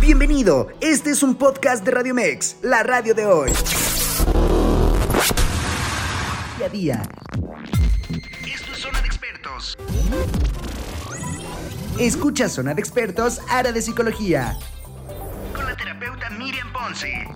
Bienvenido, este es un podcast de Radio Mex, la radio de hoy. Día a día. Esto es Zona de Expertos. Escucha Zona de Expertos, área de psicología. Con la terapeuta Miriam Ponce.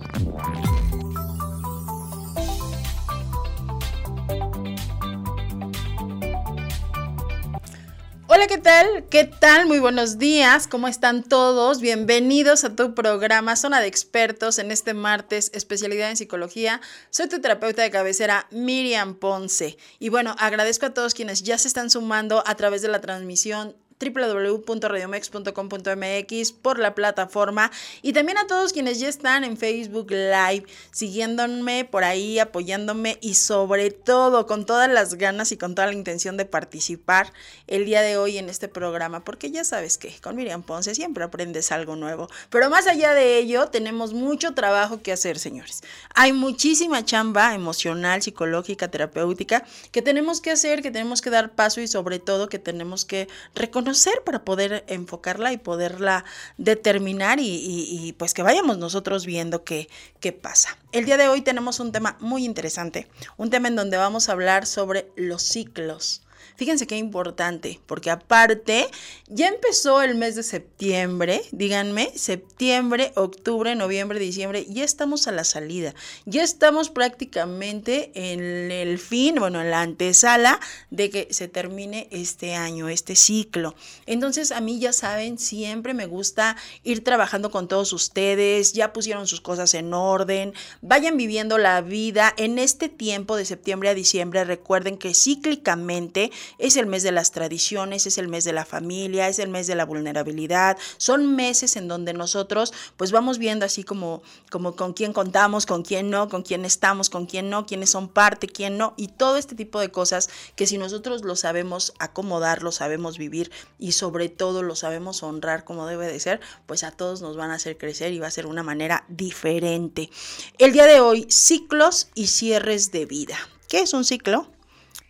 Hola, ¿qué tal? ¿Qué tal? Muy buenos días. ¿Cómo están todos? Bienvenidos a tu programa Zona de Expertos en este martes, especialidad en psicología. Soy tu terapeuta de cabecera, Miriam Ponce. Y bueno, agradezco a todos quienes ya se están sumando a través de la transmisión www.radiomex.com.mx por la plataforma y también a todos quienes ya están en Facebook Live, siguiéndome por ahí, apoyándome y sobre todo con todas las ganas y con toda la intención de participar el día de hoy en este programa, porque ya sabes que con Miriam Ponce siempre aprendes algo nuevo. Pero más allá de ello, tenemos mucho trabajo que hacer, señores. Hay muchísima chamba emocional, psicológica, terapéutica que tenemos que hacer, que tenemos que dar paso y sobre todo que tenemos que reconocer para poder enfocarla y poderla determinar y, pues que vayamos nosotros viendo qué, qué pasa. El día de hoy tenemos un tema muy interesante, un tema en donde vamos a hablar sobre los ciclos. Fíjense qué importante, porque aparte ya empezó el mes de septiembre, díganme, septiembre, octubre, noviembre, diciembre, ya estamos a la salida, ya estamos prácticamente en el fin, bueno, en la antesala de que se termine este año, este ciclo. Entonces a mí ya saben, siempre me gusta ir trabajando con todos ustedes, ya pusieron sus cosas en orden, vayan viviendo la vida en este tiempo de septiembre a diciembre, recuerden que cíclicamente es el mes de las tradiciones, es el mes de la familia, es el mes de la vulnerabilidad. Son meses en donde nosotros pues vamos viendo así como, como con quién contamos, con quién no, con quién estamos, con quién no, quiénes son parte, quién no, y todo este tipo de cosas que si nosotros lo sabemos acomodar, lo sabemos vivir y sobre todo lo sabemos honrar como debe de ser, pues a todos nos van a hacer crecer y va a ser una manera diferente. El día de hoy, ciclos y cierres de vida. ¿Qué es un ciclo?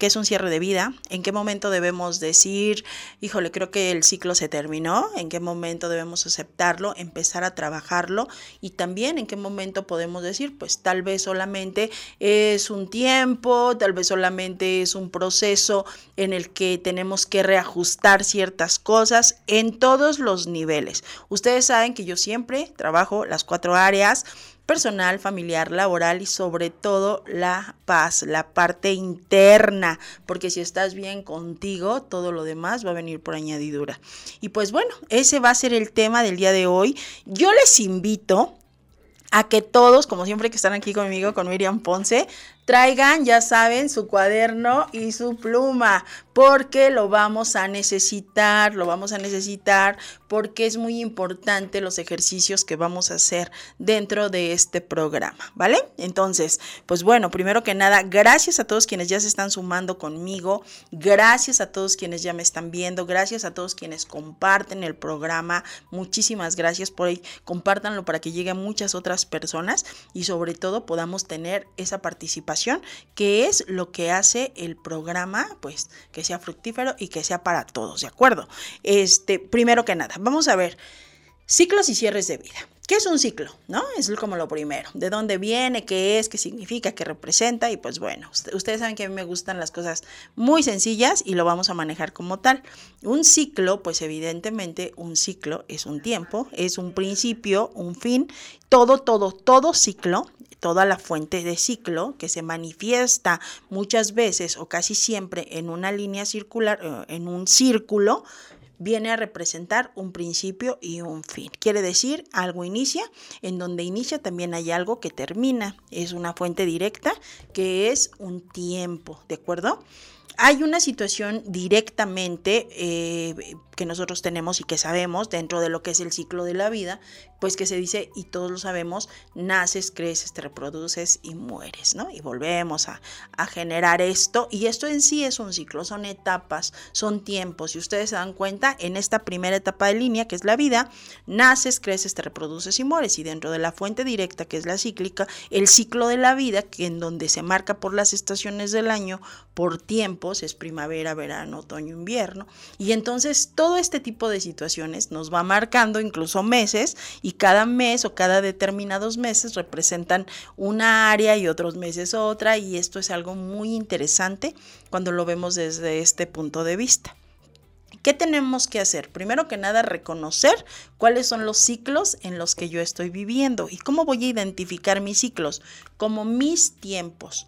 Qué es un cierre de vida, en qué momento debemos decir, híjole, creo que el ciclo se terminó, en qué momento debemos aceptarlo, empezar a trabajarlo y también en qué momento podemos decir, pues tal vez solamente es un tiempo, tal vez solamente es un proceso en el que tenemos que reajustar ciertas cosas en todos los niveles. Ustedes saben que yo siempre trabajo las cuatro áreas personal, familiar, laboral y sobre todo la paz, la parte interna, porque si estás bien contigo, todo lo demás va a venir por añadidura. Y pues bueno, ese va a ser el tema del día de hoy. Yo les invito a que todos, como siempre que están aquí conmigo, con Miriam Ponce, traigan, ya saben, su cuaderno y su pluma, porque lo vamos a necesitar, lo vamos a necesitar porque es muy importante los ejercicios que vamos a hacer dentro de este programa, ¿vale? Entonces, pues bueno, primero que nada, gracias a todos quienes ya se están sumando conmigo, gracias a todos quienes ya me están viendo, gracias a todos quienes comparten el programa, muchísimas gracias por ahí, compártanlo para que lleguen muchas otras personas y sobre todo podamos tener esa participación que es lo que hace el programa, pues que sea fructífero y que sea para todos, ¿de acuerdo? Este, primero que nada, Vamos a ver, ciclos y cierres de vida. ¿Qué es un ciclo? ¿No? Es como lo primero. ¿De dónde viene? ¿Qué es? ¿Qué significa? ¿Qué representa? Y pues bueno, ustedes saben que a mí me gustan las cosas muy sencillas y lo vamos a manejar como tal. Un ciclo, pues evidentemente un ciclo es un tiempo, es un principio, un fin. Todo, todo, todo ciclo toda la fuente de ciclo que se manifiesta muchas veces o casi siempre en una línea circular, eh, en un círculo, viene a representar un principio y un fin. Quiere decir, algo inicia, en donde inicia también hay algo que termina. Es una fuente directa que es un tiempo, ¿de acuerdo? Hay una situación directamente eh, que nosotros tenemos y que sabemos dentro de lo que es el ciclo de la vida, pues que se dice, y todos lo sabemos, naces, creces, te reproduces y mueres, ¿no? Y volvemos a, a generar esto, y esto en sí es un ciclo, son etapas, son tiempos, y ustedes se dan cuenta, en esta primera etapa de línea, que es la vida, naces, creces, te reproduces y mueres, y dentro de la fuente directa, que es la cíclica, el ciclo de la vida, que en donde se marca por las estaciones del año, por tiempo, tiempos, es primavera, verano, otoño, invierno. Y entonces todo este tipo de situaciones nos va marcando incluso meses y cada mes o cada determinados meses representan una área y otros meses otra y esto es algo muy interesante cuando lo vemos desde este punto de vista. ¿Qué tenemos que hacer? Primero que nada, reconocer cuáles son los ciclos en los que yo estoy viviendo y cómo voy a identificar mis ciclos como mis tiempos.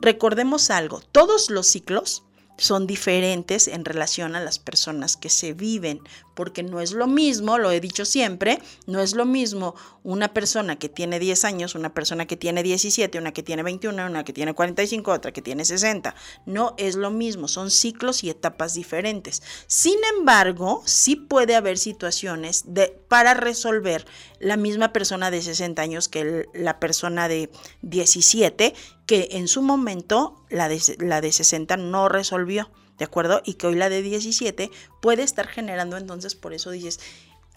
Recordemos algo, todos los ciclos son diferentes en relación a las personas que se viven, porque no es lo mismo, lo he dicho siempre, no es lo mismo una persona que tiene 10 años, una persona que tiene 17, una que tiene 21, una que tiene 45, otra que tiene 60. No es lo mismo, son ciclos y etapas diferentes. Sin embargo, sí puede haber situaciones de, para resolver la misma persona de 60 años que la persona de 17, que en su momento la de, la de 60 no resolvió. ¿De acuerdo? Y que hoy la de 17 puede estar generando, entonces por eso dices,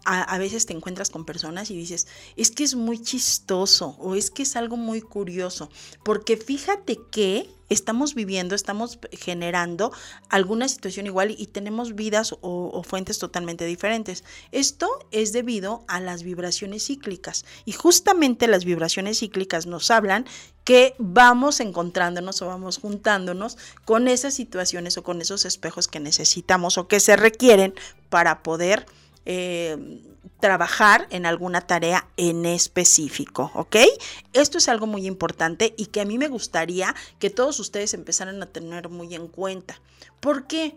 a, veces te encuentras con personas y dices, es que es muy chistoso o es que es algo muy curioso, porque fíjate que estamos viviendo, estamos generando alguna situación igual y tenemos vidas o, o, fuentes totalmente diferentes. Esto es debido a las vibraciones cíclicas y justamente las vibraciones cíclicas nos hablan que vamos encontrándonos o vamos juntándonos con esas situaciones o con esos espejos que necesitamos o que se requieren para poder eh, trabajar en alguna tarea en específico, ¿ok? Esto es algo muy importante y que a mí me gustaría que todos ustedes empezaran a tener muy en cuenta. ¿Por qué?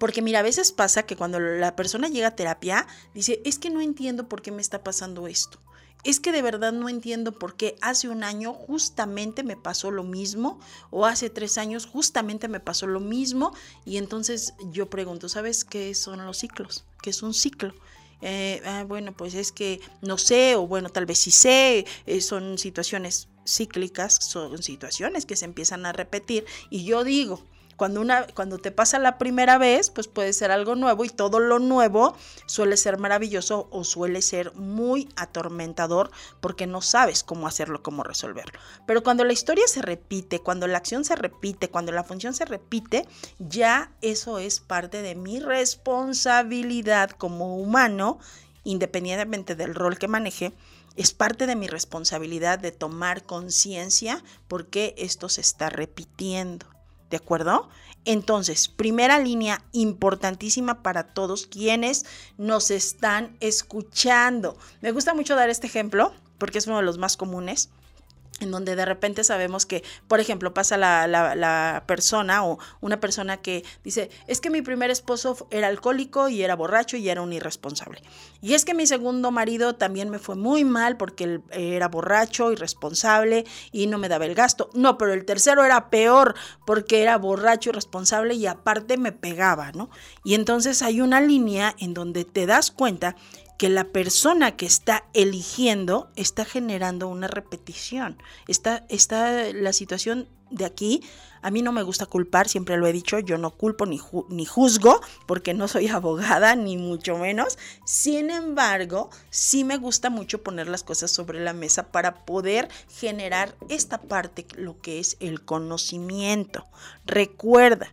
Porque mira, a veces pasa que cuando la persona llega a terapia, dice, es que no entiendo por qué me está pasando esto es que de verdad no entiendo por qué hace un año justamente me pasó lo mismo o hace tres años justamente me pasó lo mismo y entonces yo pregunto, ¿sabes qué son los ciclos? ¿Qué es un ciclo? Eh, ah, bueno, pues es que no sé, o bueno, tal vez sí sé, eh, son situaciones cíclicas, son situaciones que se empiezan a repetir y yo digo, cuando, una, cuando te pasa la primera vez, pues puede ser algo nuevo y todo lo nuevo suele ser maravilloso o suele ser muy atormentador porque no sabes cómo hacerlo, cómo resolverlo. Pero cuando la historia se repite, cuando la acción se repite, cuando la función se repite, ya eso es parte de mi responsabilidad como humano, independientemente del rol que maneje, es parte de mi responsabilidad de tomar conciencia porque esto se está repitiendo. ¿De acuerdo? Entonces, primera línea importantísima para todos quienes nos están escuchando. Me gusta mucho dar este ejemplo porque es uno de los más comunes en donde de repente sabemos que, por ejemplo, pasa la, persona o una persona que dice, es que mi primer esposo era alcohólico y era borracho y era un irresponsable. Y es que mi segundo marido también me fue muy mal porque él era borracho, irresponsable y no me daba el gasto. No, pero el tercero era peor porque era borracho, irresponsable y aparte me pegaba, ¿no? Y entonces hay una línea en donde te das cuenta que la persona que está eligiendo está generando una repetición. Está, está la situación de aquí, a mí no me gusta culpar, siempre lo he dicho, yo no culpo ni, ni juzgo, porque no soy abogada, ni mucho menos. Sin embargo, sí me gusta mucho poner las cosas sobre la mesa para poder generar esta parte, lo que es el conocimiento. Recuerda,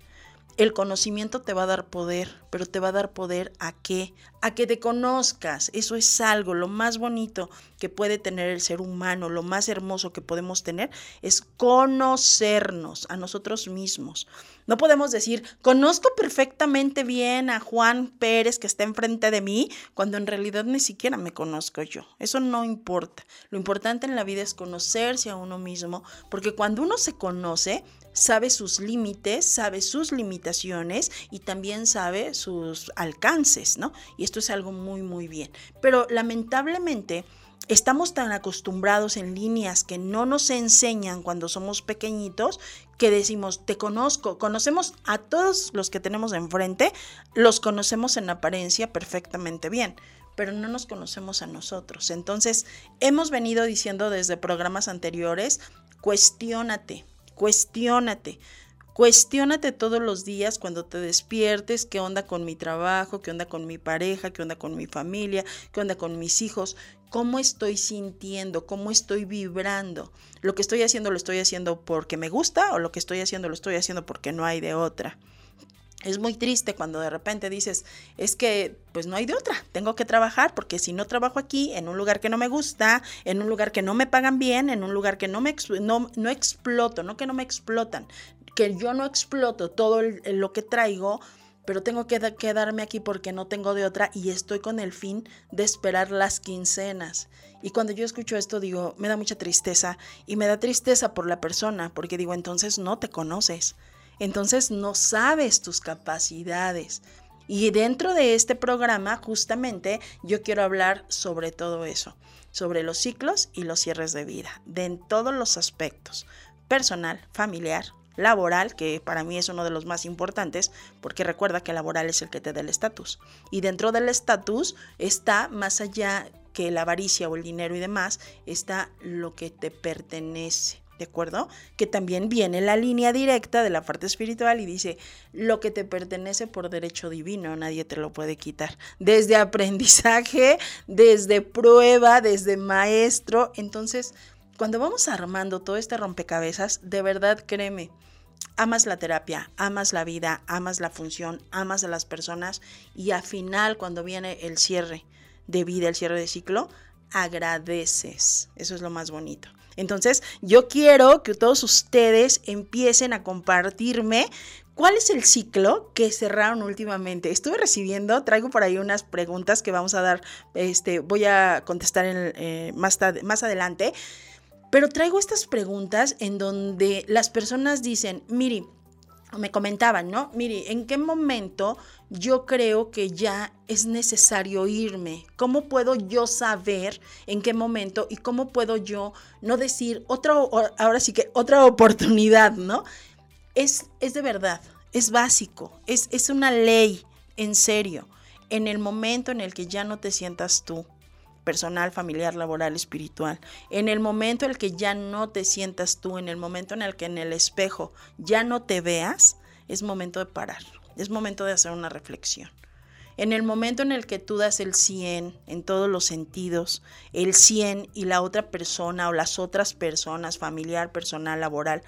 el conocimiento te va a dar poder, pero te va a dar poder a qué? A que te conozcas. Eso es algo, lo más bonito que puede tener el ser humano, lo más hermoso que podemos tener es conocernos a nosotros mismos. No podemos decir, conozco perfectamente bien a Juan Pérez que está enfrente de mí, cuando en realidad ni siquiera me conozco yo. Eso no importa. Lo importante en la vida es conocerse a uno mismo, porque cuando uno se conoce, sabe sus límites, sabe sus limitaciones y también sabe sus alcances, ¿no? Y esto es algo muy, muy bien. Pero lamentablemente estamos tan acostumbrados en líneas que no nos enseñan cuando somos pequeñitos que decimos, te conozco, conocemos a todos los que tenemos enfrente, los conocemos en apariencia perfectamente bien pero no nos conocemos a nosotros. Entonces, hemos venido diciendo desde programas anteriores, cuestiónate, cuestiónate. Cuestiónate todos los días cuando te despiertes, qué onda con mi trabajo, qué onda con mi pareja, qué onda con mi familia, qué onda con mis hijos, cómo estoy sintiendo, cómo estoy vibrando. Lo que estoy haciendo lo estoy haciendo porque me gusta o lo que estoy haciendo lo estoy haciendo porque no hay de otra. Es muy triste cuando de repente dices, es que pues no hay de otra, tengo que trabajar porque si no trabajo aquí, en un lugar que no me gusta, en un lugar que no me pagan bien, en un lugar que no me no, no exploto, no que no me explotan, que yo no exploto todo lo que traigo, pero tengo que quedarme aquí porque no tengo de otra y estoy con el fin de esperar las quincenas. Y cuando yo escucho esto digo, me da mucha tristeza y me da tristeza por la persona, porque digo, entonces no te conoces, entonces no sabes tus capacidades. Y dentro de este programa justamente yo quiero hablar sobre todo eso, sobre los ciclos y los cierres de vida, de todos los aspectos, personal, familiar, laboral, que para mí es uno de los más importantes, porque recuerda que laboral es el que te da el estatus. Y dentro del estatus está más allá que la avaricia o el dinero y demás, está lo que te pertenece. ¿De acuerdo? Que también viene la línea directa de la parte espiritual y dice, lo que te pertenece por derecho divino, nadie te lo puede quitar. Desde aprendizaje, desde prueba, desde maestro. Entonces, cuando vamos armando todo este rompecabezas, de verdad créeme, amas la terapia, amas la vida, amas la función, amas a las personas y al final cuando viene el cierre de vida, el cierre de ciclo, agradeces. Eso es lo más bonito. Entonces, yo quiero que todos ustedes empiecen a compartirme ¿Cuál es el ciclo que cerraron últimamente? Estuve recibiendo, traigo por ahí unas preguntas que vamos a dar, este, voy a contestar en, eh, más, más adelante. Pero traigo estas preguntas en donde las personas dicen, miri, me comentaban, ¿no? Miri, ¿en qué momento yo creo que ya es necesario irme? ¿Cómo puedo yo saber en qué momento y cómo puedo yo no decir otra, ahora sí que otra oportunidad, ¿no? Es, es de verdad, es básico, es, es una ley, en serio. En el momento en el que ya no te sientas tú, personal, familiar, laboral, espiritual. En el momento en el que ya no te sientas tú, en el momento en el que en el espejo ya no te veas, es momento de parar, es momento de hacer una reflexión. En el momento en el que tú das el 100 en todos los sentidos, el 100 y la otra persona o las otras personas, familiar, personal, laboral,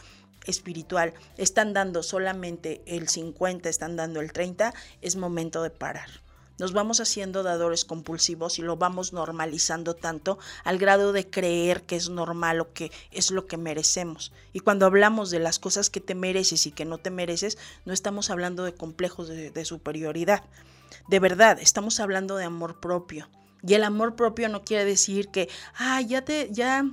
espiritual, están dando solamente el 50, están dando el 30, es momento de parar nos vamos haciendo dadores compulsivos y lo vamos normalizando tanto al grado de creer que es normal o que es lo que merecemos. Y cuando hablamos de las cosas que te mereces y que no te mereces, no estamos hablando de complejos de, superioridad. De verdad, estamos hablando de amor propio. Y el amor propio no quiere decir que, ah, ya te, ya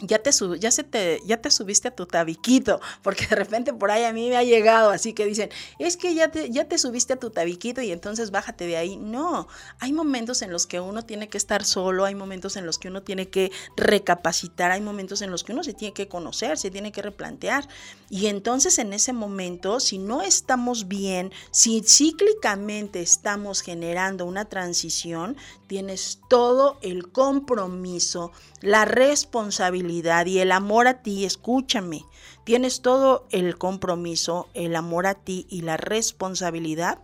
ya te, ya, se te, ya te subiste a tu tabiquito, porque de repente por ahí a mí me ha llegado así que dicen, es que ya te, ya te subiste a tu tabiquito y entonces bájate de ahí. No, hay momentos en los que uno tiene que estar solo, hay momentos en los que uno tiene que recapacitar, hay momentos en los que uno se tiene que conocer, se tiene que replantear. Y entonces en ese momento, si no estamos bien, si cíclicamente estamos generando una transición, tienes todo el compromiso, la responsabilidad y el amor a ti, escúchame, tienes todo el compromiso, el amor a ti y la responsabilidad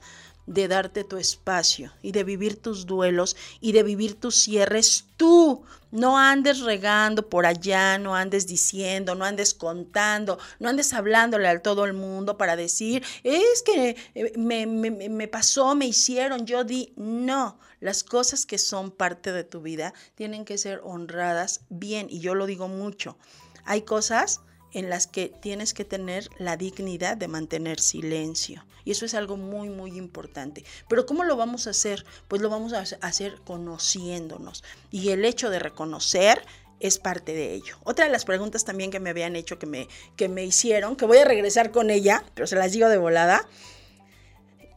de darte tu espacio y de vivir tus duelos y de vivir tus cierres tú. No andes regando por allá, no andes diciendo, no andes contando, no andes hablándole a todo el mundo para decir, es que eh, me pasó, me hicieron, yo di. No, las cosas que son parte de tu vida tienen que ser honradas bien y yo lo digo mucho. Hay cosas en las que tienes que tener la dignidad de mantener silencio. Y eso es algo muy, muy importante. Pero ¿cómo lo vamos a hacer? Pues lo vamos a hacer conociéndonos. Y el hecho de reconocer es parte de ello. Otra de las preguntas también que me habían hecho, que me, que me hicieron, que voy a regresar con ella, pero se las digo de volada.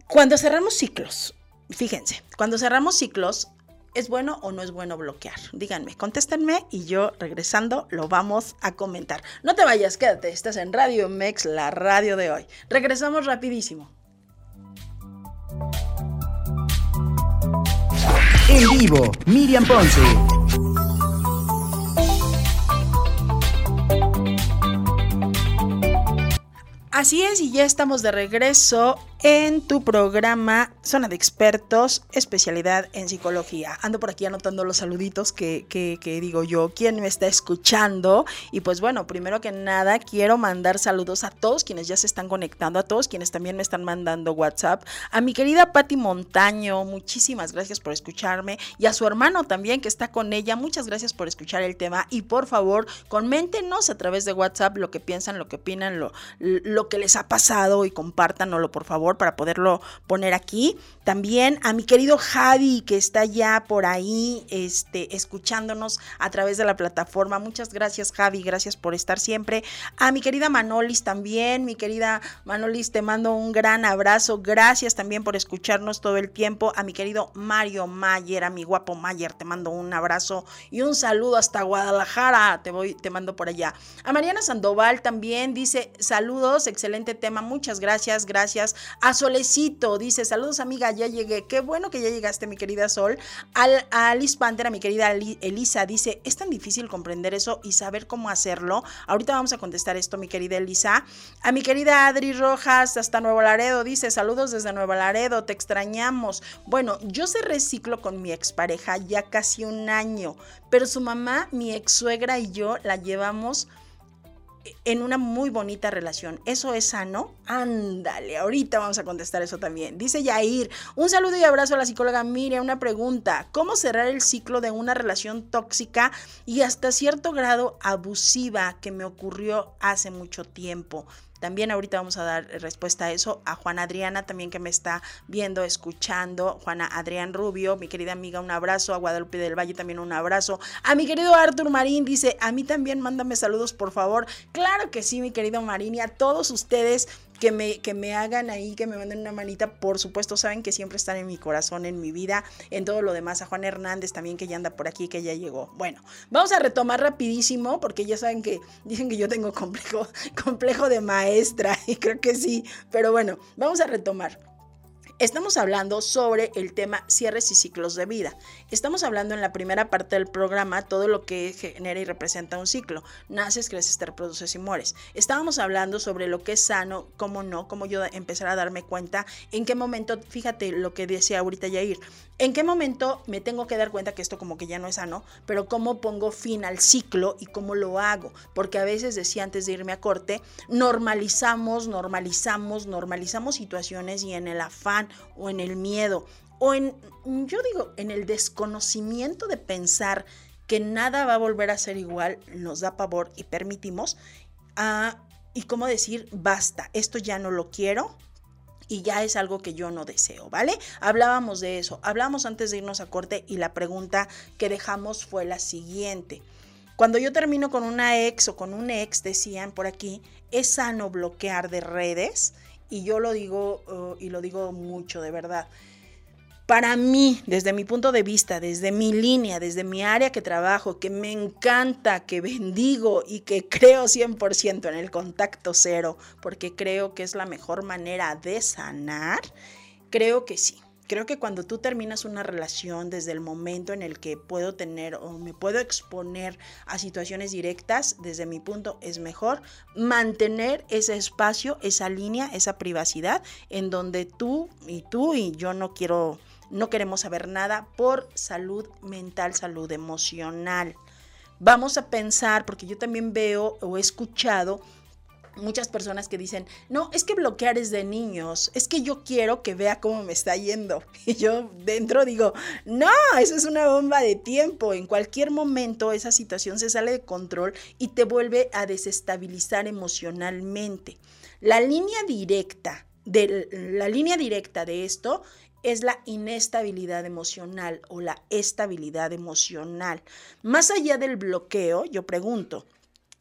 Cuando cerramos ciclos, fíjense, cuando cerramos ciclos, ¿Es bueno o no es bueno bloquear? Díganme, contéstenme y yo regresando lo vamos a comentar. No te vayas, quédate, estás en Radio Mex, la radio de hoy. Regresamos rapidísimo. En vivo, Miriam Ponce. Así es, y ya estamos de regreso en tu programa Zona de Expertos, especialidad en psicología. Ando por aquí anotando los saluditos que, digo yo, quién me está escuchando. Y pues bueno, primero que nada, quiero mandar saludos a todos quienes ya se están conectando, a todos quienes también me están mandando WhatsApp, a mi querida Patti Montaño, muchísimas gracias por escucharme, y a su hermano también que está con ella, muchas gracias por escuchar el tema. Y por favor, coméntenos a través de WhatsApp lo que piensan, lo que opinan, lo, lo que les ha pasado y compártanlo, por favor para poderlo poner aquí. También a mi querido Javi que está ya por ahí este, escuchándonos a través de la plataforma. Muchas gracias Javi, gracias por estar siempre. A mi querida Manolis también, mi querida Manolis, te mando un gran abrazo. Gracias también por escucharnos todo el tiempo. A mi querido Mario Mayer, a mi guapo Mayer, te mando un abrazo y un saludo hasta Guadalajara. Te voy, te mando por allá. A Mariana Sandoval también dice saludos, excelente tema, muchas gracias, gracias. A Solecito dice, saludos amiga, ya llegué. Qué bueno que ya llegaste, mi querida Sol. Al, a Alice Panther, a mi querida Elisa, dice, es tan difícil comprender eso y saber cómo hacerlo. Ahorita vamos a contestar esto, mi querida Elisa. A mi querida Adri Rojas, hasta Nuevo Laredo, dice, saludos desde Nuevo Laredo, te extrañamos. Bueno, yo se reciclo con mi expareja ya casi un año, pero su mamá, mi ex suegra y yo la llevamos en una muy bonita relación. ¿Eso es sano? Ándale, ahorita vamos a contestar eso también. Dice Yair, un saludo y abrazo a la psicóloga Miriam. Una pregunta, ¿cómo cerrar el ciclo de una relación tóxica y hasta cierto grado abusiva que me ocurrió hace mucho tiempo? También ahorita vamos a dar respuesta a eso. A Juana Adriana también que me está viendo, escuchando. Juana Adrián Rubio, mi querida amiga, un abrazo. A Guadalupe del Valle también un abrazo. A mi querido Artur Marín dice, a mí también mándame saludos por favor. Claro que sí, mi querido Marín y a todos ustedes que me, que me hagan ahí, que me manden una manita, por supuesto, saben que siempre están en mi corazón, en mi vida, en todo lo demás. A Juan Hernández también, que ya anda por aquí, que ya llegó. Bueno, vamos a retomar rapidísimo, porque ya saben que dicen que yo tengo complejo, complejo de maestra, y creo que sí, pero bueno, vamos a retomar. Estamos hablando sobre el tema cierres y ciclos de vida. Estamos hablando en la primera parte del programa todo lo que genera y representa un ciclo. Naces, creces, te reproduces y mueres. Estábamos hablando sobre lo que es sano, cómo no, cómo yo empezar a darme cuenta, en qué momento, fíjate lo que decía ahorita Yair, en qué momento me tengo que dar cuenta que esto como que ya no es sano, pero cómo pongo fin al ciclo y cómo lo hago. Porque a veces decía antes de irme a corte, normalizamos, normalizamos, normalizamos situaciones y en el afán o en el miedo o en, yo digo, en el desconocimiento de pensar que nada va a volver a ser igual, nos da pavor y permitimos, y cómo decir, basta, esto ya no lo quiero, y ya es algo que yo no deseo, ¿vale? Hablábamos de eso, hablamos antes de irnos a corte y la pregunta que dejamos fue la siguiente. Cuando yo termino con una ex o con un ex, decían por aquí, ¿es sano bloquear de redes? y yo lo digo uh, y lo digo mucho de verdad. Para mí, desde mi punto de vista, desde mi línea, desde mi área que trabajo, que me encanta, que bendigo y que creo 100% en el contacto cero, porque creo que es la mejor manera de sanar, creo que sí. Creo que cuando tú terminas una relación desde el momento en el que puedo tener o me puedo exponer a situaciones directas, desde mi punto es mejor mantener ese espacio, esa línea, esa privacidad en donde tú y tú y yo no quiero, no queremos saber nada por salud mental, salud emocional. Vamos a pensar, porque yo también veo o he escuchado muchas personas que dicen, no, es que bloquear es de niños, es que yo quiero que vea cómo me está yendo. Y yo dentro digo, no, eso es una bomba de tiempo. En cualquier momento esa situación se sale de control y te vuelve a desestabilizar emocionalmente. La línea directa de, la línea directa de esto es la inestabilidad emocional o la estabilidad emocional. Más allá del bloqueo, yo pregunto,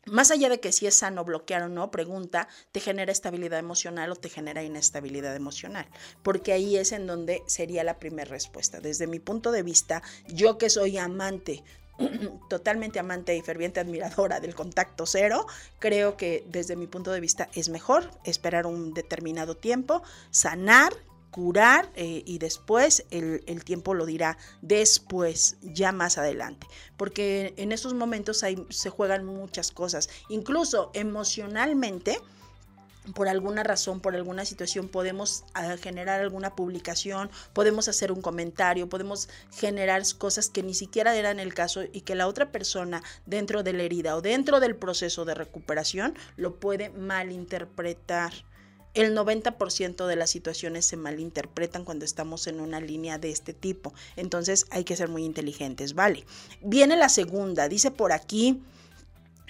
más allá de que si es sano bloquear o no, pregunta, ¿te genera estabilidad emocional o te genera inestabilidad emocional? Porque ahí es en donde sería la primera respuesta. Desde mi punto de vista, yo que soy amante totalmente amante y ferviente admiradora del contacto cero, creo que desde mi punto de vista es mejor esperar un determinado tiempo, sanar, curar eh, y después el, tiempo lo dirá después, ya más adelante. Porque en esos momentos hay, se juegan muchas cosas, incluso emocionalmente. por alguna razón, por alguna situación, podemos ah, generar alguna publicación, podemos hacer un comentario, podemos generar cosas que ni siquiera eran el caso y que la otra persona dentro de la herida o dentro del proceso de recuperación lo puede malinterpretar. El 90% de las situaciones se malinterpretan cuando estamos en una línea de este tipo. Entonces hay que ser muy inteligentes, ¿vale? Viene la segunda, dice por aquí,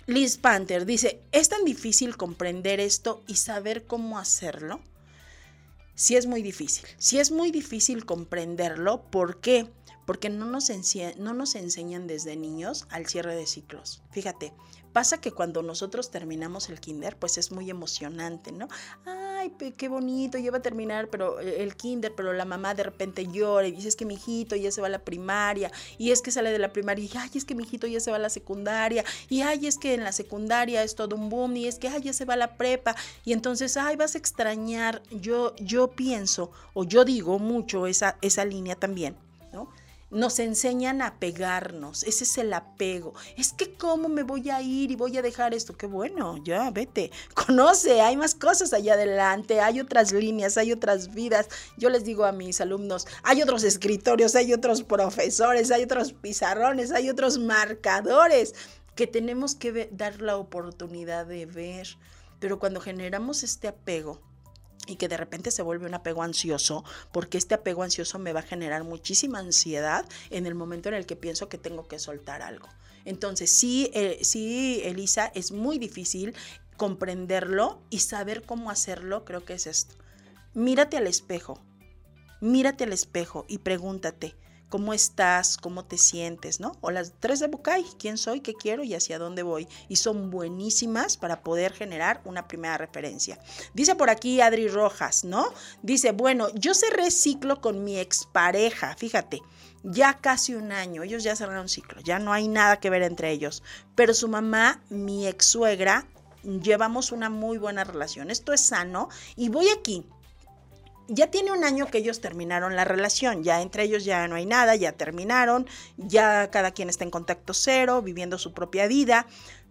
Liz Panther dice, ¿es tan difícil comprender esto y saber cómo hacerlo? Sí es muy difícil, sí es muy difícil comprenderlo. ¿Por qué? Porque no nos, no nos enseñan desde niños al cierre de ciclos. Fíjate, Pasa que cuando nosotros terminamos el kinder, pues es muy emocionante, ¿no? Ay, qué bonito, ya va a terminar pero eh, el kinder, pero la mamá de repente llora y dice es que mi hijito ya se va a la primaria, y es que sale de la primaria, y ay, es que mi hijito ya se va a la secundaria, y ay, es que en la secundaria es todo un boom, y es que ay, ya se va a la prepa, y entonces, ay, vas a extrañar. Yo, yo pienso, o yo digo mucho esa, esa línea también. Nos enseñan a pegarnos, ese es el apego. Es que cómo me voy a ir y voy a dejar esto, qué bueno, ya vete, conoce, hay más cosas allá adelante, hay otras líneas, hay otras vidas. Yo les digo a mis alumnos, hay otros escritorios, hay otros profesores, hay otros pizarrones, hay otros marcadores que tenemos que dar la oportunidad de ver. Pero cuando generamos este apego, y que de repente se vuelve un apego ansioso, porque este apego ansioso me va a generar muchísima ansiedad en el momento en el que pienso que tengo que soltar algo. Entonces, sí, eh, sí, Elisa, es muy difícil comprenderlo y saber cómo hacerlo, creo que es esto. Mírate al espejo, mírate al espejo y pregúntate, cómo estás, cómo te sientes, ¿no? O las tres de Bucay, quién soy, qué quiero y hacia dónde voy. Y son buenísimas para poder generar una primera referencia. Dice por aquí Adri Rojas, ¿no? Dice, bueno, yo cerré ciclo con mi expareja, fíjate. Ya casi un año, ellos ya cerraron ciclo, ya no hay nada que ver entre ellos. Pero su mamá, mi ex suegra, llevamos una muy buena relación. Esto es sano. Y voy aquí, ya tiene un año que ellos terminaron la relación, ya entre ellos ya no hay nada, ya terminaron, ya cada quien está en contacto cero, viviendo su propia vida,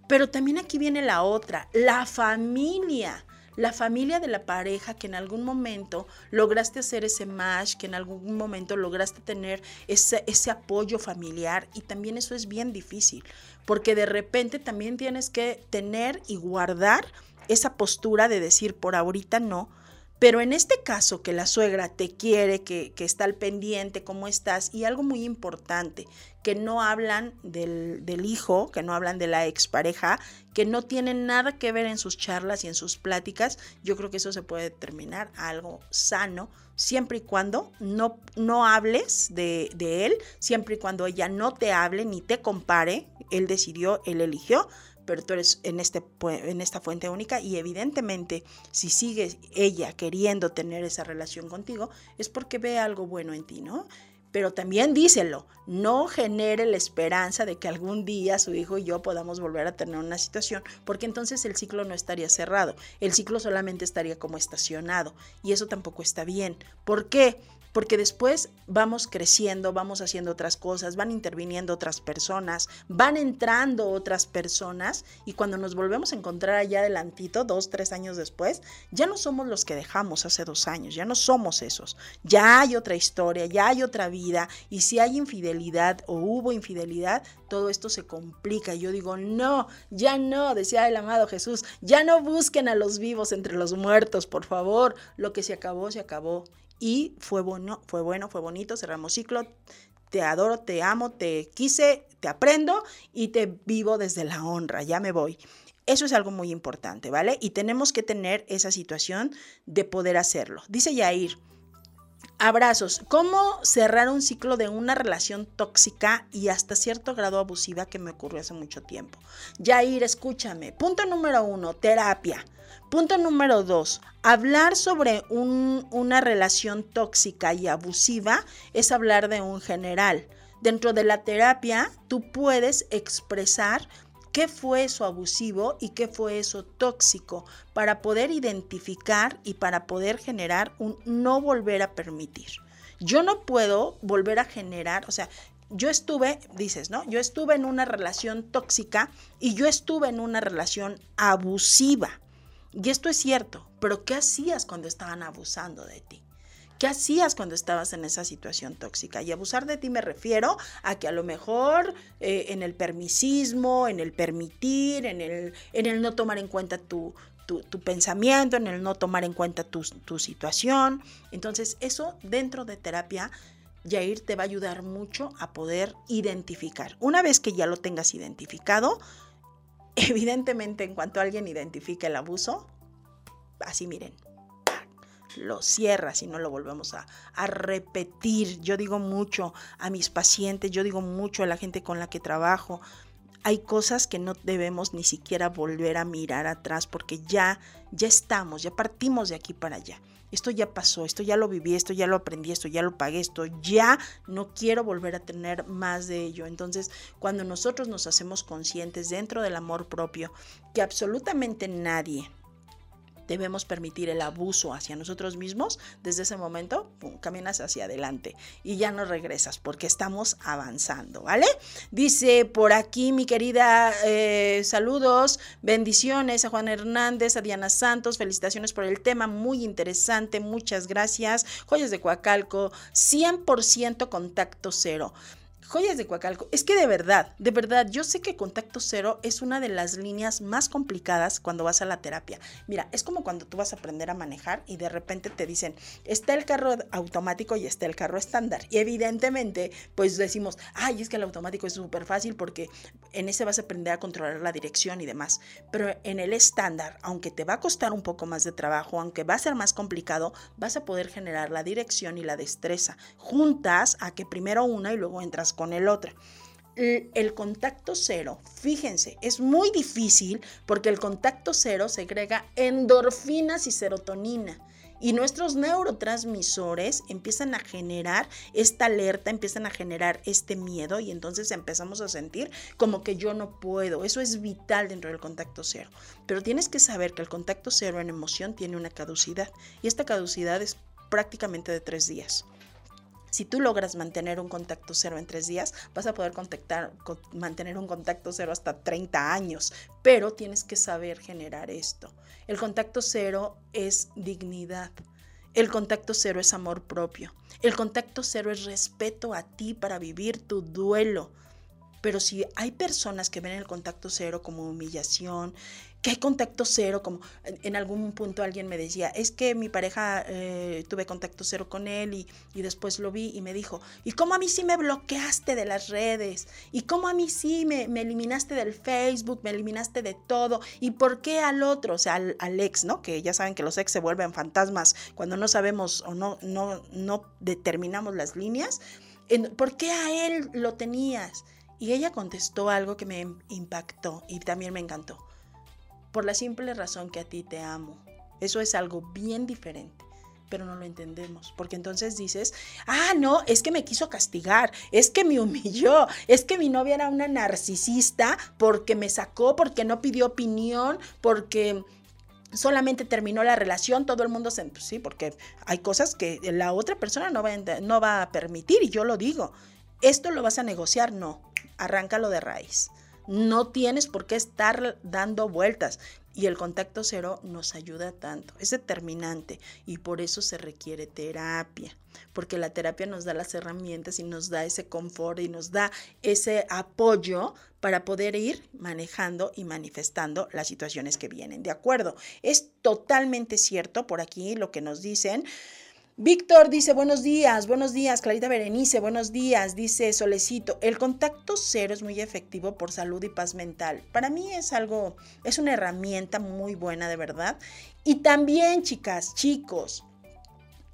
pero también aquí viene la otra, la familia. La familia de la pareja que en algún momento lograste hacer ese match, que en algún momento lograste tener ese, ese apoyo familiar y también eso es bien difícil, porque de repente también tienes que tener y guardar esa postura de decir por ahorita no, pero en este caso que la suegra te quiere, que, está al pendiente, cómo estás, y algo muy importante, que no hablan del, del, hijo, que no hablan de la expareja, que no tienen nada que ver en sus charlas y en sus pláticas, yo creo que eso se puede determinar algo sano, siempre y cuando no, no hables de, de él, siempre y cuando ella no te hable ni te compare, él decidió, él eligió, pero tú eres en, este, en esta fuente única y evidentemente si sigues ella queriendo tener esa relación contigo es porque ve algo bueno en ti, ¿no? Pero también díselo, no genere la esperanza de que algún día su hijo y yo podamos volver a tener una situación, porque entonces el ciclo no estaría cerrado, el ciclo solamente estaría como estacionado y eso tampoco está bien. ¿Por qué? Porque después vamos creciendo, vamos haciendo otras cosas, van interviniendo otras personas, van entrando otras personas y cuando nos volvemos a encontrar allá adelantito, dos, tres años después, ya no somos los que dejamos hace dos años, ya no somos esos, ya hay otra historia, ya hay otra vida y si hay infidelidad o hubo infidelidad, todo esto se complica. Yo digo, no, ya no, decía el amado Jesús, ya no busquen a los vivos entre los muertos, por favor, lo que se acabó, se acabó y fue bueno, fue bueno, fue bonito, cerramos ciclo, te adoro, te amo, te quise, te aprendo y te vivo desde la honra, ya me voy. Eso es algo muy importante, ¿vale? Y tenemos que tener esa situación de poder hacerlo. Dice Yair, abrazos, ¿cómo cerrar un ciclo de una relación tóxica y hasta cierto grado abusiva que me ocurrió hace mucho tiempo? Yair, escúchame. Punto número uno, terapia. Punto número dos, hablar sobre una relación tóxica y abusiva es hablar de un general. Dentro de la terapia, tú puedes expresar qué fue eso abusivo y qué fue eso tóxico para poder identificar y para poder generar un no volver a permitir. Yo no puedo volver a generar, o sea, yo estuve, dices, ¿no? Yo estuve en una relación tóxica y yo estuve en una relación abusiva. Y esto es cierto, pero ¿qué hacías cuando estaban abusando de ti? ¿Qué hacías cuando estabas en esa situación tóxica? Y abusar de ti me refiero a que a lo mejor eh, en el permisismo, en el permitir, en el, en el no tomar en cuenta tu, tu, pensamiento, en el no tomar en cuenta tu, tu situación. Entonces, eso dentro de terapia Yair te va a ayudar mucho a poder identificar. Una vez que ya lo tengas identificado, evidentemente en cuanto alguien identifique el abuso, así miren, lo cierras y no lo volvemos a, repetir. Yo digo mucho a mis pacientes, yo digo mucho a la gente con la que trabajo. Hay cosas que no debemos ni siquiera volver a mirar atrás porque ya, ya estamos, ya partimos de aquí para allá. Esto ya pasó, esto ya lo viví, esto ya lo aprendí, esto ya lo pagué, esto ya no quiero volver a tener más de ello. Entonces, cuando nosotros nos hacemos conscientes dentro del amor propio, que absolutamente nadie, debemos permitir el abuso hacia nosotros mismos, desde ese momento caminas hacia adelante y ya no regresas porque estamos avanzando, ¿vale? Dice por aquí mi querida, eh, saludos, bendiciones a Juan Hernández, a Diana Santos, felicitaciones por el tema, muy interesante, muchas gracias. Joyas de Coacalco, 100% contacto cero. Joyas de Coacalco. Es que de verdad, de verdad, yo sé que contacto cero es una de las líneas más complicadas cuando vas a la terapia. Mira, es como cuando tú vas a aprender a manejar y de repente te dicen, está el carro automático y está el carro estándar. Y evidentemente, pues decimos, ay, es que el automático es súper fácil porque en ese vas a aprender a controlar la dirección y demás. Pero en el estándar, aunque te va a costar un poco más de trabajo, aunque va a ser más complicado, vas a poder generar la dirección y la destreza juntas a que primero una y luego entras con el otro. El contacto cero, fíjense, es muy difícil porque el contacto cero segrega endorfinas y serotonina y nuestros neurotransmisores empiezan a generar esta alerta, empiezan a generar este miedo y entonces empezamos a sentir como que yo no puedo. Eso es vital dentro del contacto cero. Pero tienes que saber que el contacto cero en emoción tiene una caducidad y esta caducidad es prácticamente de tres días. Si tú logras mantener un contacto cero en tres días, vas a poder mantener un contacto cero hasta 30 años, pero tienes que saber generar esto. El contacto cero es dignidad. El contacto cero es amor propio. El contacto cero es respeto a ti para vivir tu duelo. Pero si hay personas que ven el contacto cero como humillación, que hay contacto cero, como en algún punto alguien me decía, es que mi pareja eh, tuve contacto cero con él y, y, después lo vi y me dijo, ¿y cómo a mí sí me bloqueaste de las redes? ¿Y cómo a mí sí me, eliminaste del Facebook, me eliminaste de todo? ¿Y por qué al otro? O sea, al, al, ex, ¿no? Que ya saben que los ex se vuelven fantasmas cuando no sabemos o no, no, no determinamos las líneas. ¿Por qué a él lo tenías? Y ella contestó algo que me impactó y también me encantó por la simple razón que a ti te amo. Eso es algo bien diferente pero no lo entendemos, porque entonces dices, ah, no, es que me quiso castigar, es que me humilló, es que mi novia era una narcisista porque me sacó, porque no pidió opinión, porque solamente terminó la relación, todo el mundo se... Pues sí, porque hay cosas que la otra persona no va, a, no va a permitir y yo lo digo. ¿Esto lo vas a negociar? No, arráncalo de raíz. No tienes por qué estar dando vueltas. Y el contacto cero nos ayuda tanto, es determinante y por eso se requiere terapia, porque la terapia nos da las herramientas y nos da ese confort y nos da ese apoyo para poder ir manejando y manifestando las situaciones que vienen. ¿De acuerdo? Es totalmente cierto por aquí lo que nos dicen. Víctor dice, buenos días, buenos días, Clarita Berenice, buenos días, dice Solecito, el contacto cero es muy efectivo por salud y paz mental. Para mí es algo, es una herramienta muy buena de verdad. Y también, chicas, chicos,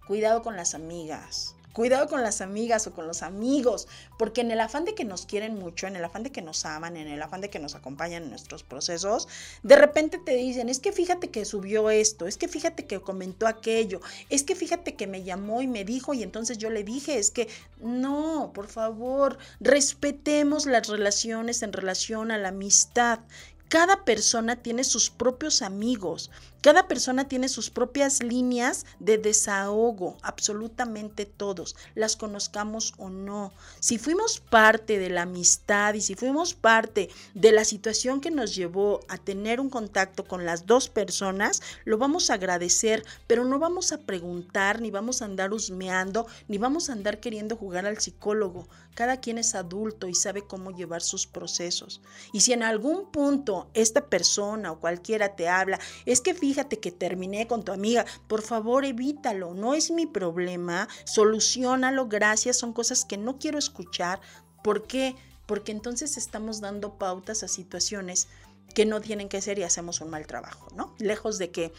cuidado con las amigas. Cuidado con las amigas o con los amigos, porque en el afán de que nos quieren mucho, en el afán de que nos aman, en el afán de que nos acompañan en nuestros procesos, de repente te dicen, es que fíjate que subió esto, es que fíjate que comentó aquello, es que fíjate que me llamó y me dijo y entonces yo le dije, es que no, por favor, respetemos las relaciones en relación a la amistad. Cada persona tiene sus propios amigos, cada persona tiene sus propias líneas de desahogo, absolutamente todos, las conozcamos o no. Si fuimos parte de la amistad y si fuimos parte de la situación que nos llevó a tener un contacto con las dos personas, lo vamos a agradecer, pero no vamos a preguntar, ni vamos a andar husmeando, ni vamos a andar queriendo jugar al psicólogo. Cada quien es adulto y sabe cómo llevar sus procesos. Y si en algún punto esta persona o cualquiera te habla, es que fíjate que terminé con tu amiga, por favor evítalo, no es mi problema, solucionalo, gracias, son cosas que no quiero escuchar. ¿Por qué? Porque entonces estamos dando pautas a situaciones que no tienen que ser y hacemos un mal trabajo, ¿no? Lejos de que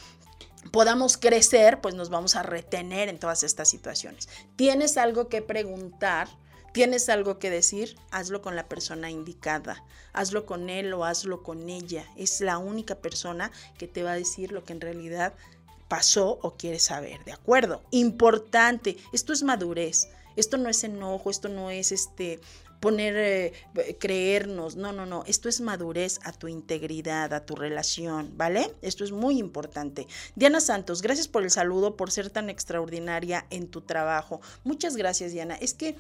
podamos crecer, pues nos vamos a retener en todas estas situaciones. Tienes algo que preguntar, ¿Tienes algo que decir? Hazlo con la persona indicada. Hazlo con él o hazlo con ella. Es la única persona que te va a decir lo que en realidad pasó o quieres saber, ¿de acuerdo? Importante, esto es madurez. Esto no es enojo, esto no es este poner, eh, creernos, no, no, no, esto es madurez a tu integridad, a tu relación, ¿vale? Esto es muy importante. Diana Santos, gracias por el saludo, por ser tan extraordinaria en tu trabajo. Muchas gracias, Diana. Es que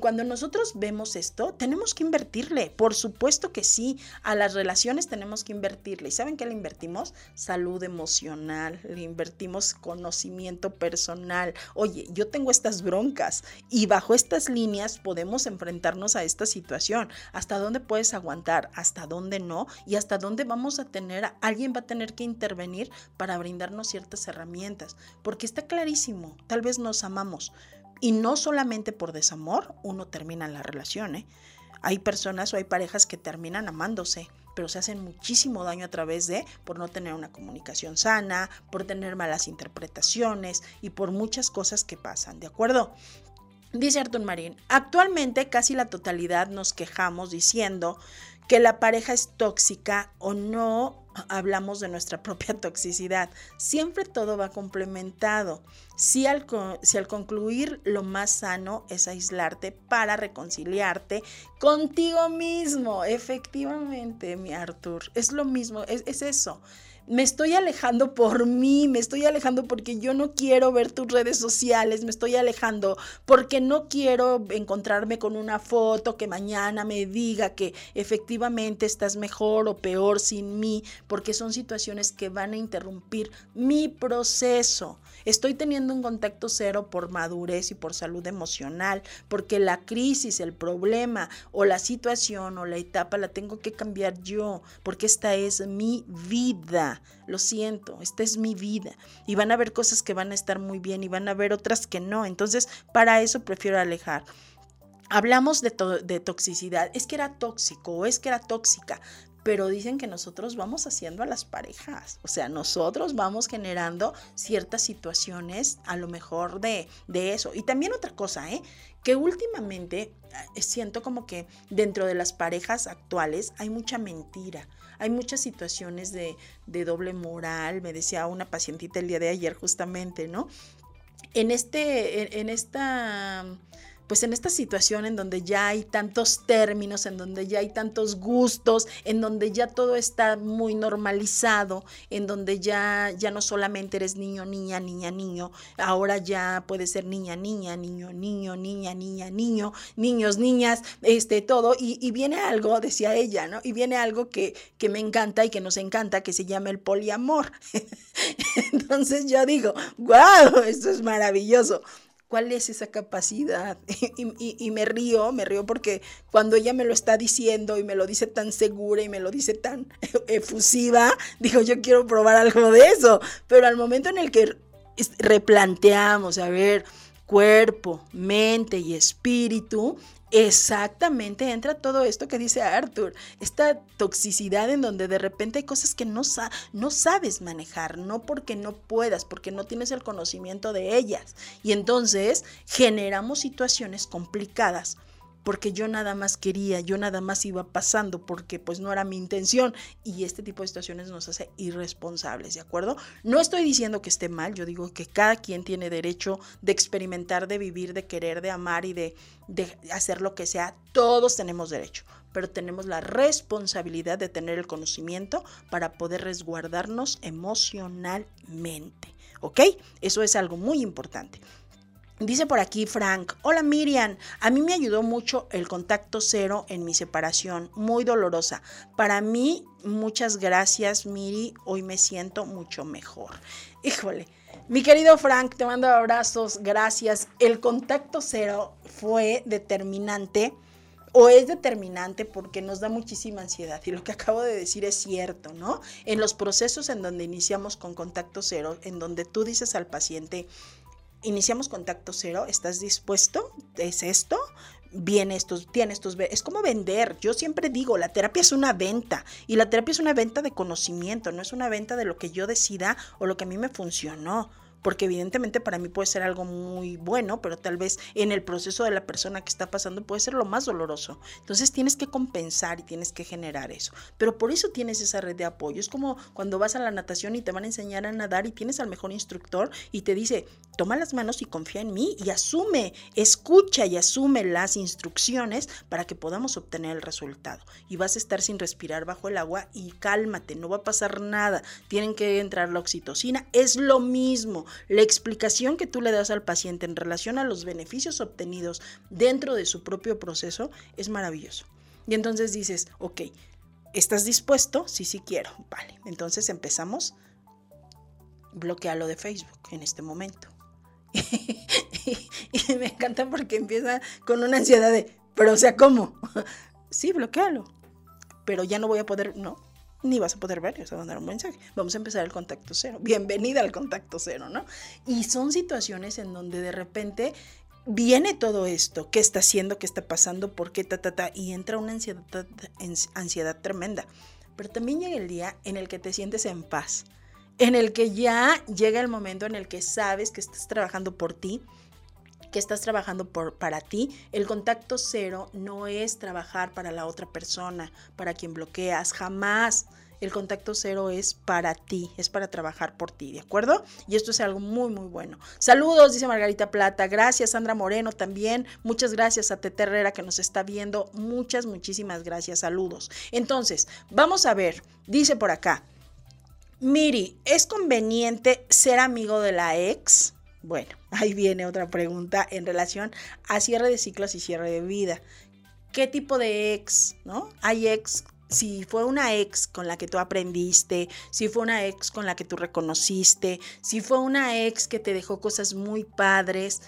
cuando nosotros vemos esto, tenemos que invertirle, por supuesto que sí, a las relaciones tenemos que invertirle. ¿Y saben qué le invertimos? Salud emocional, le invertimos conocimiento personal. Oye, yo tengo estas broncas y bajo estas líneas podemos enfrentarnos a esta situación. ¿Hasta dónde puedes aguantar? ¿Hasta dónde no? Y hasta dónde vamos a tener, alguien va a tener que intervenir para brindarnos ciertas herramientas. Porque está clarísimo, tal vez nos amamos y no solamente por desamor uno termina la relación. ¿eh? Hay personas o hay parejas que terminan amándose, pero se hacen muchísimo daño a través de por no tener una comunicación sana, por tener malas interpretaciones y por muchas cosas que pasan, ¿de acuerdo? Dice Artur Marín, actualmente casi la totalidad nos quejamos diciendo que la pareja es tóxica o no hablamos de nuestra propia toxicidad. Siempre todo va complementado. Si al, si al concluir lo más sano es aislarte para reconciliarte contigo mismo, efectivamente, mi Arthur, es lo mismo, es, es eso me estoy alejando por mí, me estoy alejando porque yo no quiero ver tus redes sociales, me estoy alejando porque no quiero encontrarme con una foto que mañana me diga que efectivamente estás mejor o peor sin mí, porque son situaciones que van a interrumpir mi proceso. Estoy teniendo un contacto cero por madurez y por salud emocional, porque la crisis, el problema o la situación o la etapa la tengo que cambiar yo, porque esta es mi vida lo siento, esta es mi vida. Y van a haber cosas que van a estar muy bien y van a haber otras que no. Entonces, para eso prefiero alejar. Hablamos de, de toxicidad, es que era tóxico o es que era tóxica, pero dicen que nosotros vamos haciendo a las parejas, o sea, nosotros vamos generando ciertas situaciones a lo mejor de, de eso. Y también otra cosa, ¿eh? que últimamente eh, siento como que dentro de las parejas actuales hay mucha mentira. Hay muchas situaciones de, doble moral, me decía una pacientita el día de ayer justamente, ¿no? En, este, en esta pues en esta situación en donde ya hay tantos términos, en donde ya hay tantos gustos, en donde ya todo está muy normalizado, en donde ya, ya no solamente eres niño, niña, niña, niño, ahora ya puede ser niña, niña, niño, niño, niña, niña, niño, niños, niñas, este, todo, y, viene algo, decía ella, ¿no? Y viene algo que, que me encanta y que nos encanta, que se llama el poliamor. Entonces yo digo, wow, esto es maravilloso. ¿Cuál es esa capacidad? y, me río, me río porque cuando ella me lo está diciendo y me lo dice tan segura y me lo dice tan efusiva, digo, yo quiero probar algo de eso. Pero al momento en el que replanteamos, a ver, cuerpo, mente y espíritu, Exactamente, entra todo esto que dice Arthur, esta toxicidad en donde de repente hay cosas que no, no sabes manejar, no porque no puedas, porque no tienes el conocimiento de ellas. Y entonces generamos situaciones complicadas porque yo nada más quería, yo nada más iba pasando, porque pues no era mi intención. Y este tipo de situaciones nos hace irresponsables, ¿de acuerdo? No estoy diciendo que esté mal, yo digo que cada quien tiene derecho de experimentar, de vivir, de querer, de amar y de, de hacer lo que sea. Todos tenemos derecho pero tenemos la responsabilidad de tener el conocimiento para poder resguardarnos emocionalmente. ¿Ok? Eso es algo muy importante. Dice por aquí Frank, hola Miriam, a mí me ayudó mucho el contacto cero en mi separación, muy dolorosa. Para mí, muchas gracias Miri, hoy me siento mucho mejor. Híjole, mi querido Frank, te mando abrazos, gracias. El contacto cero fue determinante o es determinante porque nos da muchísima ansiedad. Y lo que acabo de decir es cierto, ¿no? En los procesos en donde iniciamos con contacto cero, en donde tú dices al paciente, iniciamos contacto cero, ¿estás dispuesto? ¿Es esto? Viene estos, tiene estos, es como vender. Yo siempre digo, la terapia es una venta y la terapia es una venta de conocimiento, no es una venta de lo que yo decida o lo que a mí me funcionó porque evidentemente para mí puede ser algo muy bueno, pero tal vez en el proceso de la persona que está pasando puede ser lo más doloroso. Entonces tienes que compensar y tienes que generar eso. Pero por eso tienes esa red de apoyo. Es como cuando vas a la natación y te van a enseñar a nadar y tienes al mejor instructor y te dice, toma las manos y confía en mí y asume, escucha y asume las instrucciones para que podamos obtener el resultado. Y vas a estar sin respirar bajo el agua y cálmate, no va a pasar nada. Tienen que entrar la oxitocina. Es lo mismo. La explicación que tú le das al paciente en relación a los beneficios obtenidos dentro de su propio proceso es maravilloso. Y entonces dices, ok, ¿estás dispuesto? Sí, sí quiero. Vale, entonces empezamos. lo de Facebook en este momento. y me encanta porque empieza con una ansiedad de, pero o sea, ¿cómo? sí, bloquealo. Pero ya no voy a poder, no, ni vas a poder ver, vas a mandar un mensaje. Vamos a empezar el contacto cero. Bienvenida al contacto cero, ¿no? Y son situaciones en donde de repente viene todo esto, qué está haciendo, qué está pasando, por qué, ta, ta, ta, y entra una ansiedad, ansiedad tremenda. Pero también llega el día en el que te sientes en paz, en el que ya llega el momento en el que sabes que estás trabajando por ti, que estás trabajando por, para ti, el contacto cero no es trabajar para la otra persona, para quien bloqueas, jamás. El contacto cero es para ti, es para trabajar por ti, ¿de acuerdo? Y esto es algo muy, muy bueno. Saludos, dice Margarita Plata. Gracias, Sandra Moreno también. Muchas gracias a Tete Herrera que nos está viendo. Muchas, muchísimas gracias. Saludos. Entonces, vamos a ver, dice por acá. Miri, ¿es conveniente ser amigo de la ex? Bueno, ahí viene otra pregunta en relación a cierre de ciclos y cierre de vida. ¿Qué tipo de ex, no? Hay ex si fue una ex con la que tú aprendiste, si fue una ex con la que tú reconociste, si fue una ex que te dejó cosas muy padres,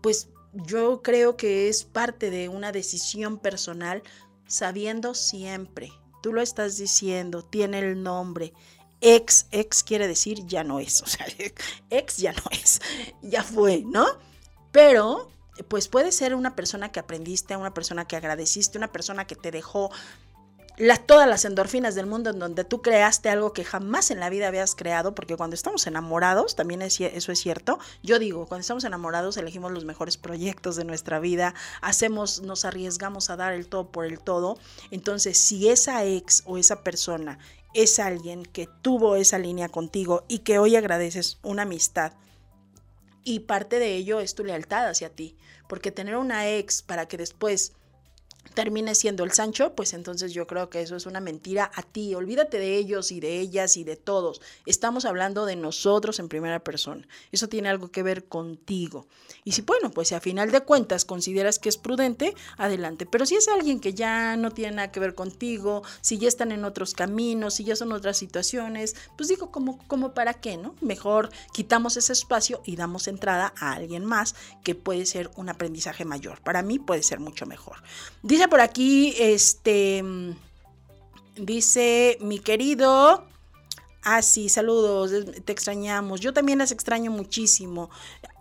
pues yo creo que es parte de una decisión personal sabiendo siempre, tú lo estás diciendo, tiene el nombre, ex, ex quiere decir ya no es, o sea, ex ya no es, ya fue, ¿no? Pero, pues puede ser una persona que aprendiste, una persona que agradeciste, una persona que te dejó las, todas las endorfinas del mundo en donde tú creaste algo que jamás en la vida habías creado, porque cuando estamos enamorados, también eso es cierto, yo digo, cuando estamos enamorados elegimos los mejores proyectos de nuestra vida, hacemos, nos arriesgamos a dar el todo por el todo, entonces si esa ex o esa persona es alguien que tuvo esa línea contigo y que hoy agradeces una amistad. Y parte de ello es tu lealtad hacia ti, porque tener una ex para que después termine siendo el Sancho, pues entonces yo creo que eso es una mentira a ti. Olvídate de ellos y de ellas y de todos. Estamos hablando de nosotros en primera persona. Eso tiene algo que ver contigo. Y si, bueno, pues si a final de cuentas consideras que es prudente, adelante. Pero si es alguien que ya no tiene nada que ver contigo, si ya están en otros caminos, si ya son otras situaciones, pues digo, como, como para qué, ¿no? Mejor quitamos ese espacio y damos entrada a alguien más que puede ser un aprendizaje mayor. Para mí puede ser mucho mejor. Dice por aquí, este, dice mi querido, ah sí, saludos, te extrañamos, yo también las extraño muchísimo.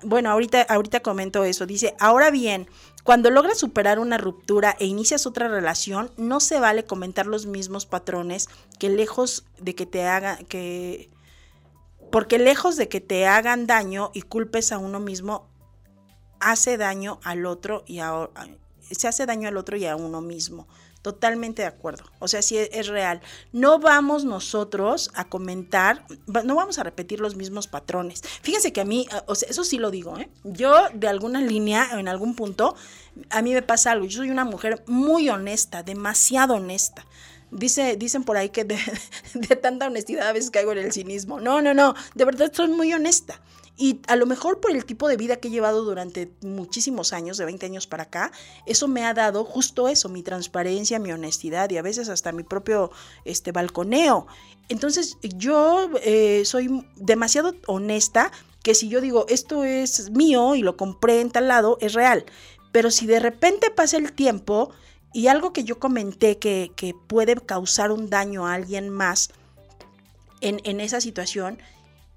Bueno, ahorita, ahorita comento eso, dice, ahora bien, cuando logras superar una ruptura e inicias otra relación, no se vale comentar los mismos patrones que lejos de que te hagan, que, porque lejos de que te hagan daño y culpes a uno mismo, hace daño al otro y a, se hace daño al otro y a uno mismo. Totalmente de acuerdo. O sea, sí es, real. No vamos nosotros a comentar, no vamos a repetir los mismos patrones. Fíjense que a mí, o sea, eso sí lo digo, ¿eh? Yo de alguna línea, en algún punto, a mí me pasa algo. Yo soy una mujer muy honesta, demasiado honesta. Dice, dicen por ahí que de, de tanta honestidad a veces caigo en el cinismo. No, no, no, de verdad soy muy honesta. Y a lo mejor por el tipo de vida que he llevado durante muchísimos años, de 20 años para acá, eso me ha dado justo eso, mi transparencia, mi honestidad y a veces hasta mi propio este, balconeo. Entonces yo eh, soy demasiado honesta que si yo digo esto es mío y lo compré en tal lado, es real. Pero si de repente pasa el tiempo y algo que yo comenté que, que puede causar un daño a alguien más en, en esa situación,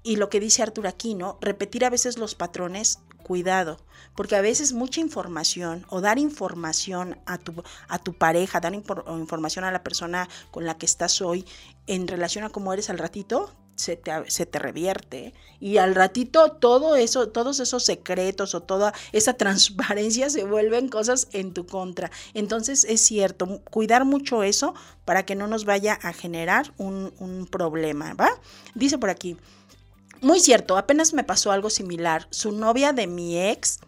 y lo que dice Artur aquí, ¿no? Repetir a veces los patrones, cuidado, porque a veces mucha información o dar información a tu, a tu pareja, dar información a la persona con la que estás hoy en relación a cómo eres al ratito, se te, se te, revierte. Y al ratito todo eso, todos esos secretos o toda esa transparencia se vuelven cosas en tu contra. Entonces es cierto, cuidar mucho eso para que no nos vaya a generar un, un problema, ¿va? Dice por aquí, muy cierto, apenas me pasó algo similar. Su novia de mi ex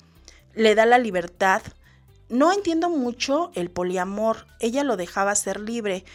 le da la libertad. No entiendo mucho el poliamor. Ella lo dejaba ser libre,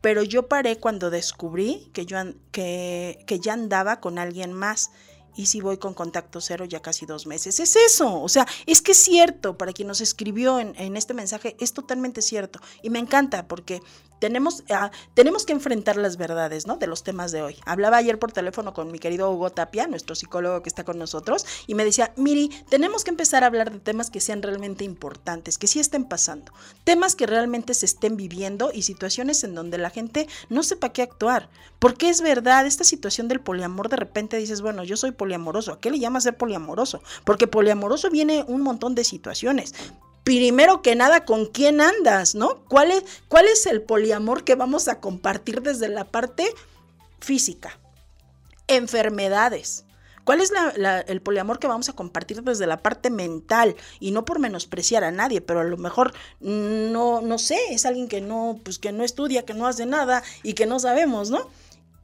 pero yo paré cuando descubrí que, yo, que, que ya andaba con alguien más y si voy con contacto cero ya casi dos meses. Es eso, o sea, es que es cierto, para quien nos escribió en, en este mensaje, es totalmente cierto. Y me encanta porque tenemos, ah, tenemos que enfrentar las verdades, ¿no? De los temas de hoy. Hablaba ayer por teléfono con mi querido Hugo Tapia, nuestro psicólogo que está con nosotros, y me decía, Miri, tenemos que empezar a hablar de temas que sean realmente importantes, que sí estén pasando, temas que realmente se estén viviendo y situaciones en donde la gente no sepa qué actuar. Porque es verdad, esta situación del poliamor, de repente dices, bueno, yo soy poliamoroso, ¿a qué le llama ser poliamoroso? Porque poliamoroso viene un montón de situaciones primero que nada, ¿con quién andas, no? ¿Cuál es, cuál es el poliamor que vamos a compartir desde la parte física? Enfermedades. ¿Cuál es el poliamor que vamos a compartir desde la parte mental? Y no por menospreciar a nadie, pero a lo mejor no, no sé, es alguien que no, pues que no estudia, que no hace nada y que no sabemos, ¿no?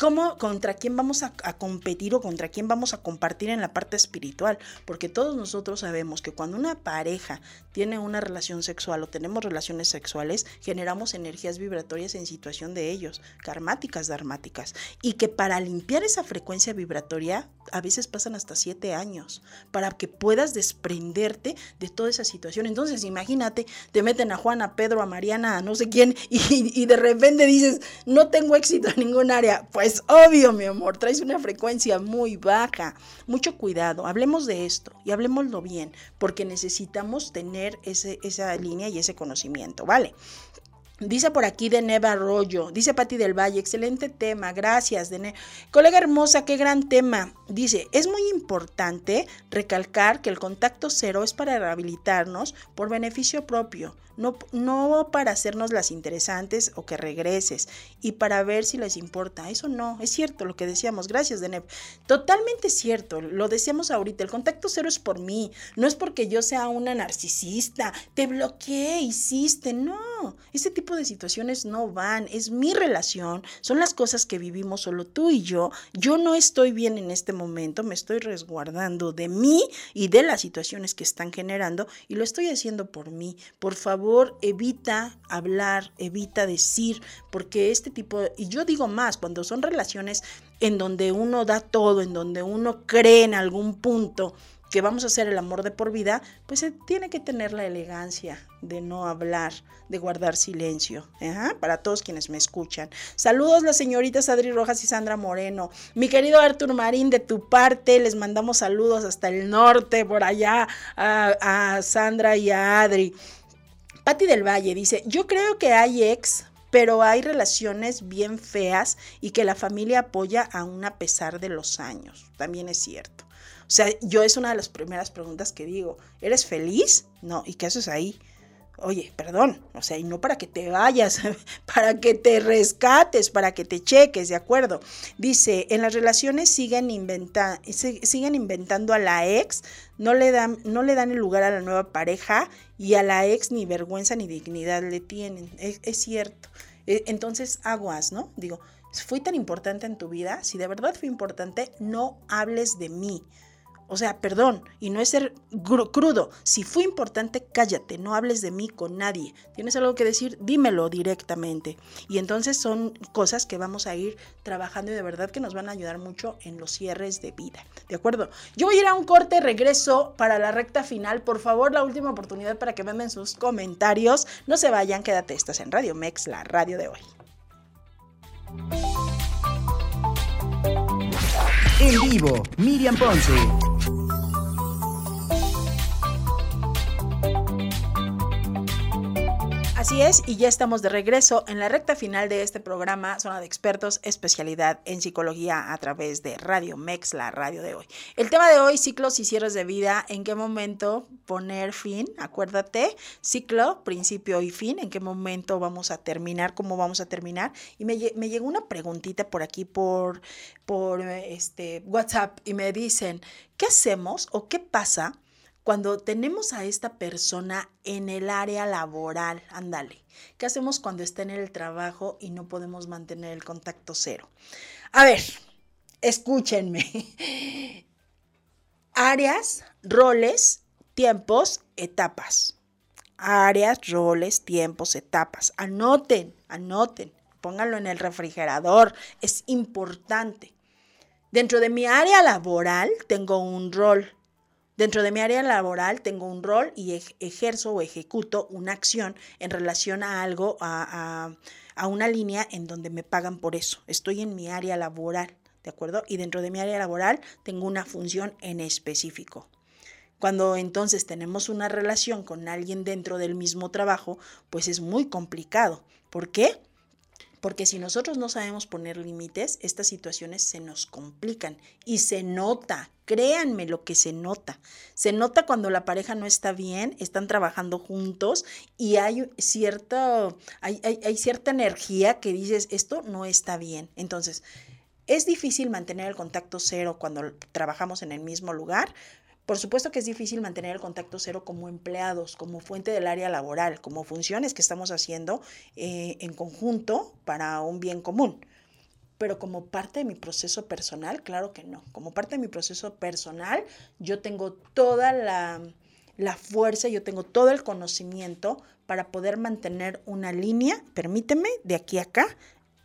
¿Cómo, contra quién vamos a, competir o contra quién vamos a compartir en la parte espiritual? Porque todos nosotros sabemos que cuando una pareja tiene una relación sexual o tenemos relaciones sexuales, generamos energías vibratorias en situación de ellos, karmáticas, dharmáticas. Y que para limpiar esa frecuencia vibratoria, a veces pasan hasta siete años, para que puedas desprenderte de toda esa situación. Entonces, imagínate, te meten a Juan, a Pedro, a Mariana, a no sé quién, y, y de repente dices, no tengo éxito en ningún área. Pues obvio, mi amor, traes una frecuencia muy baja. Mucho cuidado, hablemos de esto y hablemoslo bien, porque necesitamos tener esa línea y ese conocimiento, ¿vale? Dice por aquí de Neva Arroyo, dice Patti del Valle, excelente tema, gracias. De Colega hermosa, qué gran tema. Dice, es muy importante recalcar que el contacto cero es para rehabilitarnos por beneficio propio, no, no para hacernos las interesantes o que regreses y para ver si les importa. Eso no, es cierto lo que decíamos. Gracias, Deneb. Totalmente cierto, lo decíamos ahorita. El contacto cero es por mí, no es porque yo sea una narcisista, te bloqueé, hiciste. No, ese tipo de situaciones no van. Es mi relación, son las cosas que vivimos solo tú y yo. Yo no estoy bien en este momento, me estoy resguardando de mí y de las situaciones que están generando y lo estoy haciendo por mí. Por favor favor, evita hablar, evita decir, porque este tipo, y yo digo más, cuando son relaciones en donde uno da todo, en donde uno cree en algún punto que vamos a hacer el amor de por vida, pues se tiene que tener la elegancia de no hablar, de guardar silencio, para todos quienes me escuchan. Saludos las señoritas Adri Rojas y Sandra Moreno. Mi querido Artur Marín, de tu parte, les mandamos saludos hasta el norte, por allá, a, a Sandra y a Adri. Patti del Valle dice, yo creo que hay ex, pero hay relaciones bien feas y que la familia apoya aún a pesar de los años. También es cierto. O sea, yo es una de las primeras preguntas que digo, ¿eres feliz? No, ¿y qué haces ahí? Oye, perdón, o sea, y no para que te vayas, para que te rescates, para que te cheques, ¿de acuerdo? Dice, en las relaciones siguen, siguen inventando a la ex, no le, dan, no le dan el lugar a la nueva pareja y a la ex ni vergüenza ni dignidad le tienen. Es, es cierto. E, entonces, aguas, ¿no? Digo, fui tan importante en tu vida, si de verdad fui importante, no hables de mí. O sea, perdón, y no es ser crudo. Si fue importante, cállate, no hables de mí con nadie. ¿Tienes algo que decir? Dímelo directamente. Y entonces son cosas que vamos a ir trabajando y de verdad que nos van a ayudar mucho en los cierres de vida. ¿De acuerdo? Yo voy a ir a un corte, regreso para la recta final. Por favor, la última oportunidad para que manden sus comentarios. No se vayan, quédate, estás en Radio Mex, la radio de hoy. En vivo, Miriam Ponce. Así es, y ya estamos de regreso en la recta final de este programa, Zona de Expertos, especialidad en psicología a través de Radio Mex, la radio de hoy. El tema de hoy, ciclos y cierres de vida, ¿en qué momento poner fin? Acuérdate, ciclo, principio y fin, ¿en qué momento vamos a terminar? ¿Cómo vamos a terminar? Y me, llegó una preguntita por aquí, por, por este, WhatsApp, y me dicen, ¿qué hacemos o qué pasa? Cuando tenemos a esta persona en el área laboral, ándale, ¿qué hacemos cuando está en el trabajo y no podemos mantener el contacto cero? A ver, escúchenme. Áreas, roles, tiempos, etapas. Áreas, roles, tiempos, etapas. Anoten, anoten, pónganlo en el refrigerador. Es importante. Dentro de mi área laboral tengo un rol Dentro de mi área laboral tengo un rol y ejerzo o ejecuto una acción en relación a algo, a, una línea en donde me pagan por eso. Estoy en mi área laboral, ¿de acuerdo? Y dentro de mi área laboral tengo una función en específico. Cuando entonces tenemos una relación con alguien dentro del mismo trabajo, pues es muy complicado. ¿Por qué? Porque si nosotros no sabemos poner límites, estas situaciones se nos complican y se nota, créanme lo que se nota. Se nota cuando la pareja no está bien, están trabajando juntos y hay, cierta, hay, hay cierta energía que dices, esto no está bien. Entonces, es difícil mantener el contacto cero cuando trabajamos en el mismo lugar, por supuesto que es difícil mantener el contacto cero como empleados, como fuente del área laboral, como funciones que estamos haciendo eh, en conjunto para un bien común. Pero como parte de mi proceso personal, claro que no. Como parte de mi proceso personal, yo tengo toda la, la fuerza, yo tengo todo el conocimiento para poder mantener una línea, permíteme, de aquí a acá,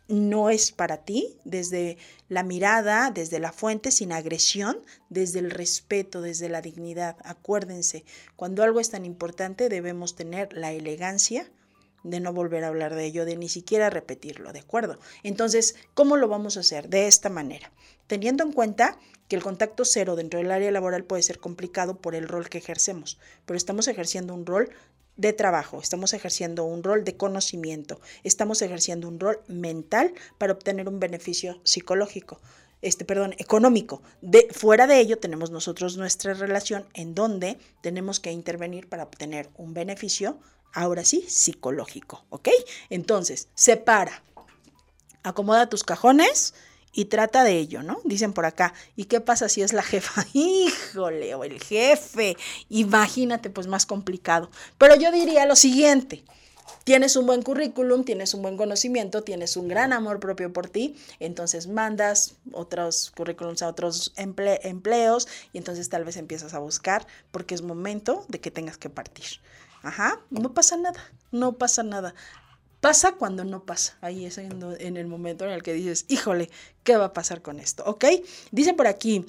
no es para ti, desde la mirada, desde la fuente, sin agresión, desde el respeto, desde la dignidad. Acuérdense, cuando algo es tan importante debemos tener la elegancia de no volver a hablar de ello, de ni siquiera repetirlo, ¿de acuerdo? Entonces, ¿cómo lo vamos a hacer? De esta manera, teniendo en cuenta que el contacto cero dentro del área laboral puede ser complicado por el rol que ejercemos, pero estamos ejerciendo un rol de trabajo, estamos ejerciendo un rol de conocimiento, estamos ejerciendo un rol mental para obtener un beneficio psicológico, este, perdón, económico. De, fuera de ello tenemos nosotros nuestra relación en donde tenemos que intervenir para obtener un beneficio, ahora sí, psicológico, ¿ok? Entonces, separa, acomoda tus cajones, y trata de ello, ¿no? Dicen por acá, ¿y qué pasa si es la jefa? Híjole, o el jefe, imagínate, pues más complicado. Pero yo diría lo siguiente, tienes un buen currículum, tienes un buen conocimiento, tienes un gran amor propio por ti, entonces mandas otros currículums a otros empleos y entonces tal vez empiezas a buscar porque es momento de que tengas que partir. Ajá, no pasa nada, no pasa nada. Pasa cuando no pasa. Ahí es en, el momento en el que dices, híjole, ¿qué va a pasar con esto? ¿Ok? Dice por aquí,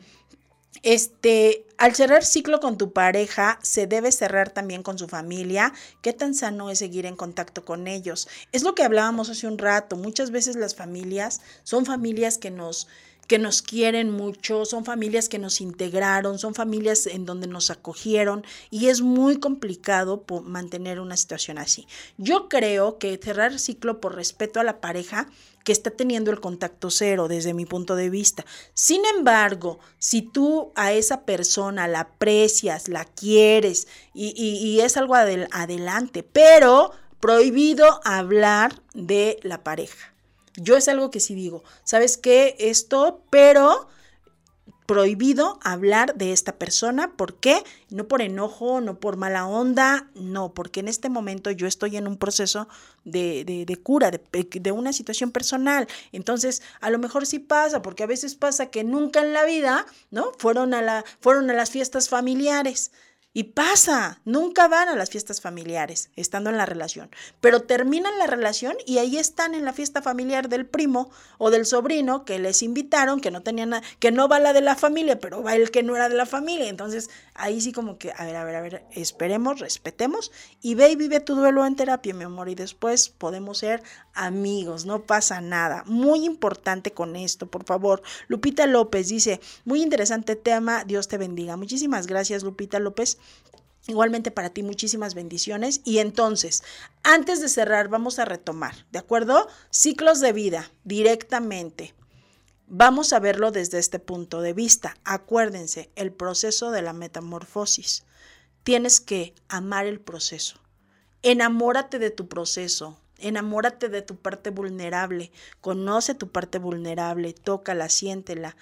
este, al cerrar ciclo con tu pareja, se debe cerrar también con su familia. ¿Qué tan sano es seguir en contacto con ellos? Es lo que hablábamos hace un rato. Muchas veces las familias son familias que nos que nos quieren mucho, son familias que nos integraron, son familias en donde nos acogieron y es muy complicado mantener una situación así. Yo creo que cerrar el ciclo por respeto a la pareja que está teniendo el contacto cero desde mi punto de vista. Sin embargo, si tú a esa persona la aprecias, la quieres y, es algo adelante, pero prohibido hablar de la pareja. Yo es algo que sí digo, ¿sabes qué? Esto, pero prohibido hablar de esta persona. ¿Por qué? No por enojo, no por mala onda, no, porque en este momento yo estoy en un proceso de, de, cura, de, de, una situación personal. Entonces, a lo mejor sí pasa, porque a veces pasa que nunca en la vida, ¿no? Fueron a, la, fueron a las fiestas familiares. Y pasa, nunca van a las fiestas familiares estando en la relación, pero terminan la relación y ahí están en la fiesta familiar del primo o del sobrino que les invitaron, que no tenían que no va la de la familia, pero va el que no era de la familia. Entonces, ahí sí como que, a ver, a ver, a ver, esperemos, respetemos y ve y vive tu duelo en terapia, mi amor, y después podemos ser amigos, no pasa nada. Muy importante con esto, por favor. Lupita López dice, muy interesante tema, Dios te bendiga. Muchísimas gracias, Lupita López. Igualmente para ti muchísimas bendiciones. Y entonces, antes de cerrar, vamos a retomar, ¿de acuerdo? Ciclos de vida directamente. Vamos a verlo desde este punto de vista. Acuérdense, el proceso de la metamorfosis. Tienes que amar el proceso. Enamórate de tu proceso. Enamórate de tu parte vulnerable. Conoce tu parte vulnerable. Tócala, siéntela.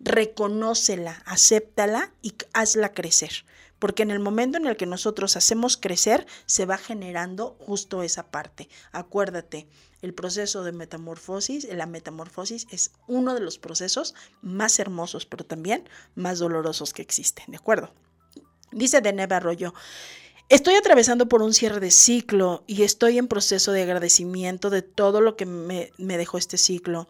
Reconócela, acéptala y hazla crecer porque en el momento en el que nosotros hacemos crecer, se va generando justo esa parte. Acuérdate, el proceso de metamorfosis, la metamorfosis es uno de los procesos más hermosos, pero también más dolorosos que existen, ¿de acuerdo? Dice Deneva Arroyo, Estoy atravesando por un cierre de ciclo y estoy en proceso de agradecimiento de todo lo que me, me, dejó este ciclo.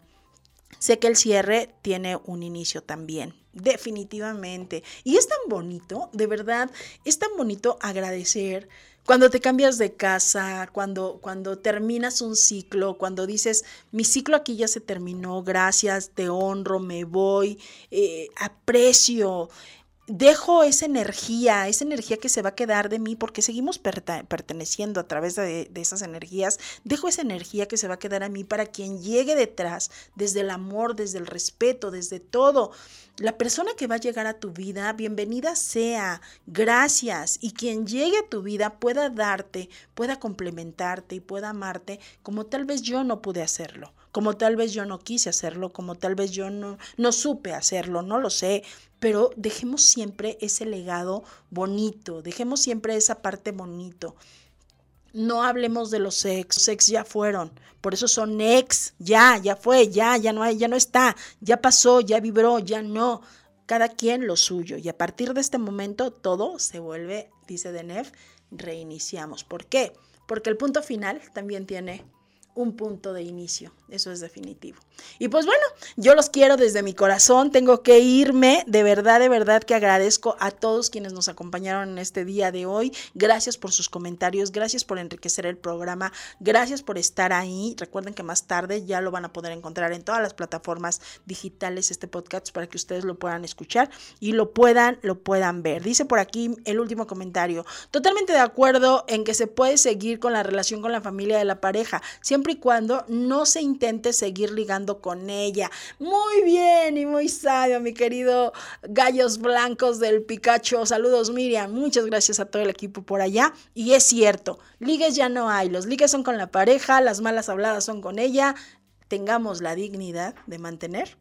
Sé que el cierre tiene un inicio también definitivamente. Y es tan bonito, de verdad, es tan bonito agradecer cuando te cambias de casa, cuando, cuando terminas un ciclo, cuando dices, mi ciclo aquí ya se terminó, gracias, te honro, me voy, eh, aprecio dejo esa energía, esa energía que se va a quedar de mí porque seguimos perteneciendo a través de, esas energías, dejo esa energía que se va a quedar a mí para quien llegue detrás, desde el amor, desde el respeto, desde todo. La persona que va a llegar a tu vida, bienvenida sea, gracias, y quien llegue a tu vida pueda darte, pueda complementarte y pueda amarte como tal vez yo no pude hacerlo como tal vez yo no quise hacerlo, como tal vez yo no, no supe hacerlo, no lo sé, pero dejemos siempre ese legado bonito, dejemos siempre esa parte bonito. No hablemos de los ex, los ex ya fueron, por eso son ex, ya, ya fue, ya, ya no hay, ya no está, ya pasó, ya vibró, ya no. Cada quien lo suyo y a partir de este momento todo se vuelve, dice Denef, reiniciamos. ¿Por qué? Porque el punto final también tiene un punto de inicio, eso es definitivo. Y pues bueno, yo los quiero desde mi corazón, tengo que irme, de verdad, de verdad que agradezco a todos quienes nos acompañaron en este día de hoy, gracias por sus comentarios, gracias por enriquecer el programa, gracias por estar ahí, recuerden que más tarde ya lo van a poder encontrar en todas las plataformas digitales este podcast para que ustedes lo puedan escuchar y lo puedan, lo puedan ver. Dice por aquí el último comentario, totalmente de acuerdo en que se puede seguir con la relación con la familia de la pareja, siempre y cuando no se intente seguir ligando con ella. Muy bien y muy sabio, mi querido Gallos Blancos del Picacho. Saludos, Miriam. Muchas gracias a todo el equipo por allá. Y es cierto, ligues ya no hay. Los ligues son con la pareja, las malas habladas son con ella. Tengamos la dignidad de mantener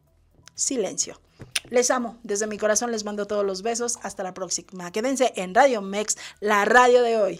silencio. Les amo, desde mi corazón les mando todos los besos, hasta la próxima. Quédense en Radio Mex, la radio de hoy.